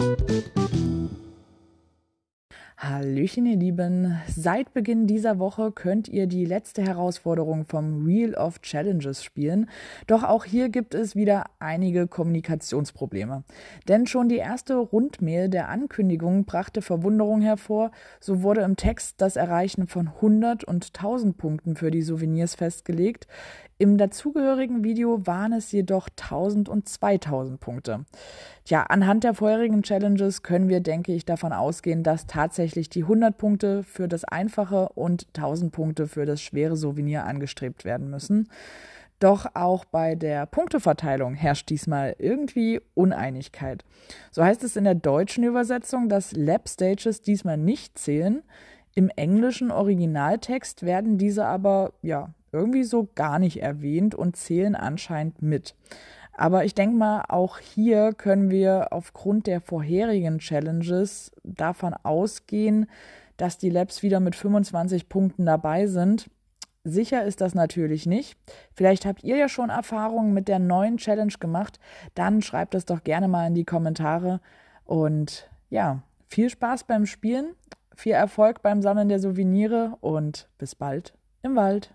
thank you Hallöchen, ihr Lieben. Seit Beginn dieser Woche könnt ihr die letzte Herausforderung vom Wheel of Challenges spielen. Doch auch hier gibt es wieder einige Kommunikationsprobleme. Denn schon die erste Rundmail der Ankündigung brachte Verwunderung hervor. So wurde im Text das Erreichen von 100 und 1000 Punkten für die Souvenirs festgelegt. Im dazugehörigen Video waren es jedoch 1000 und 2000 Punkte. Tja, anhand der vorherigen Challenges können wir, denke ich, davon ausgehen, dass tatsächlich die 100 Punkte für das einfache und 1000 Punkte für das schwere Souvenir angestrebt werden müssen. Doch auch bei der Punkteverteilung herrscht diesmal irgendwie Uneinigkeit. So heißt es in der deutschen Übersetzung, dass Lab Stages diesmal nicht zählen. Im englischen Originaltext werden diese aber ja irgendwie so gar nicht erwähnt und zählen anscheinend mit. Aber ich denke mal, auch hier können wir aufgrund der vorherigen Challenges davon ausgehen, dass die Labs wieder mit 25 Punkten dabei sind. Sicher ist das natürlich nicht. Vielleicht habt ihr ja schon Erfahrungen mit der neuen Challenge gemacht. Dann schreibt es doch gerne mal in die Kommentare. Und ja, viel Spaß beim Spielen, viel Erfolg beim Sammeln der Souvenirs und bis bald im Wald.